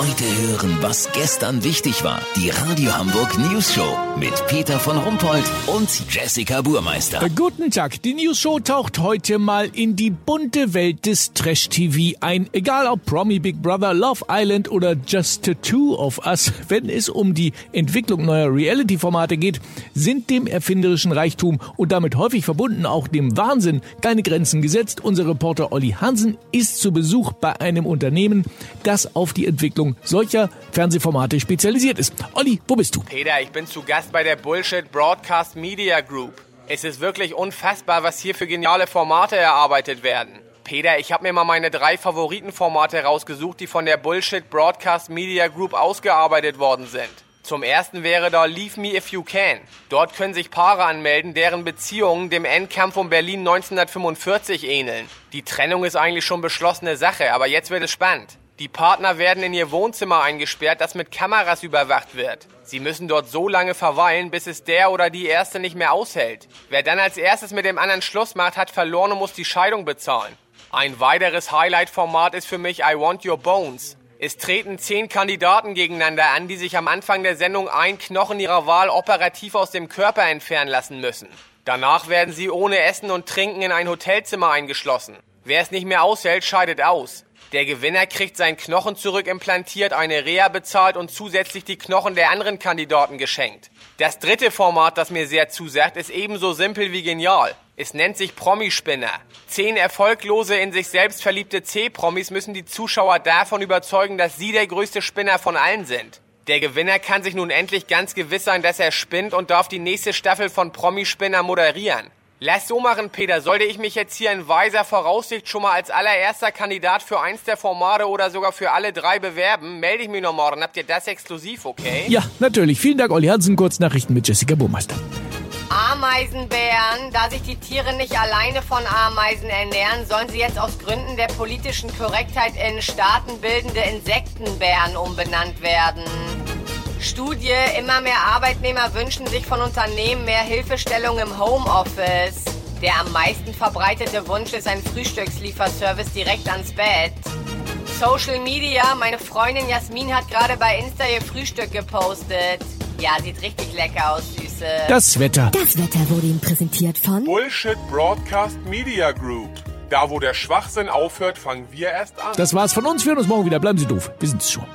Heute hören, was gestern wichtig war. Die Radio Hamburg News Show mit Peter von Rumpold und Jessica Burmeister. Äh, Guten Tag. Die News Show taucht heute mal in die bunte Welt des Trash-TV ein. Egal ob Promi Big Brother, Love Island oder Just the Two of Us. Wenn es um die Entwicklung neuer Reality-Formate geht, sind dem erfinderischen Reichtum und damit häufig verbunden auch dem Wahnsinn keine Grenzen gesetzt. Unser Reporter Olli Hansen ist zu Besuch bei einem Unternehmen, das auf die Entwicklung solcher Fernsehformate spezialisiert ist. Olli, wo bist du? Peter, ich bin zu Gast bei der Bullshit Broadcast Media Group. Es ist wirklich unfassbar, was hier für geniale Formate erarbeitet werden. Peter, ich habe mir mal meine drei Favoritenformate rausgesucht, die von der Bullshit Broadcast Media Group ausgearbeitet worden sind. Zum ersten wäre da Leave Me If You Can. Dort können sich Paare anmelden, deren Beziehungen dem Endkampf um Berlin 1945 ähneln. Die Trennung ist eigentlich schon beschlossene Sache, aber jetzt wird es spannend. Die Partner werden in ihr Wohnzimmer eingesperrt, das mit Kameras überwacht wird. Sie müssen dort so lange verweilen, bis es der oder die Erste nicht mehr aushält. Wer dann als erstes mit dem anderen Schluss macht, hat verloren und muss die Scheidung bezahlen. Ein weiteres Highlight-Format ist für mich I Want Your Bones. Es treten zehn Kandidaten gegeneinander an, die sich am Anfang der Sendung ein Knochen ihrer Wahl operativ aus dem Körper entfernen lassen müssen. Danach werden sie ohne Essen und Trinken in ein Hotelzimmer eingeschlossen. Wer es nicht mehr aushält, scheidet aus. Der Gewinner kriegt seinen Knochen zurückimplantiert, eine Reha bezahlt und zusätzlich die Knochen der anderen Kandidaten geschenkt. Das dritte Format, das mir sehr zusagt, ist ebenso simpel wie genial. Es nennt sich Promispinner. Zehn erfolglose, in sich selbst verliebte C-Promis müssen die Zuschauer davon überzeugen, dass sie der größte Spinner von allen sind. Der Gewinner kann sich nun endlich ganz gewiss sein, dass er spinnt und darf die nächste Staffel von Promispinner moderieren. Lass so machen, Peter. Sollte ich mich jetzt hier in weiser Voraussicht schon mal als allererster Kandidat für eins der Formate oder sogar für alle drei bewerben, melde ich mich noch morgen. Habt ihr das exklusiv, okay? Ja, natürlich. Vielen Dank, Olli Hansen. Kurznachrichten mit Jessica Burmeister. Ameisenbären. Da sich die Tiere nicht alleine von Ameisen ernähren, sollen sie jetzt aus Gründen der politischen Korrektheit in staatenbildende Insektenbären umbenannt werden. Studie, immer mehr Arbeitnehmer wünschen sich von Unternehmen mehr Hilfestellung im Homeoffice. Der am meisten verbreitete Wunsch ist ein Frühstückslieferservice direkt ans Bett. Social Media, meine Freundin Jasmin hat gerade bei Insta ihr Frühstück gepostet. Ja, sieht richtig lecker aus, Süße. Das Wetter. Das Wetter wurde Ihnen präsentiert von Bullshit Broadcast Media Group. Da, wo der Schwachsinn aufhört, fangen wir erst an. Das war's von uns. Wir hören uns morgen wieder. Bleiben Sie doof. Wir sind's schon.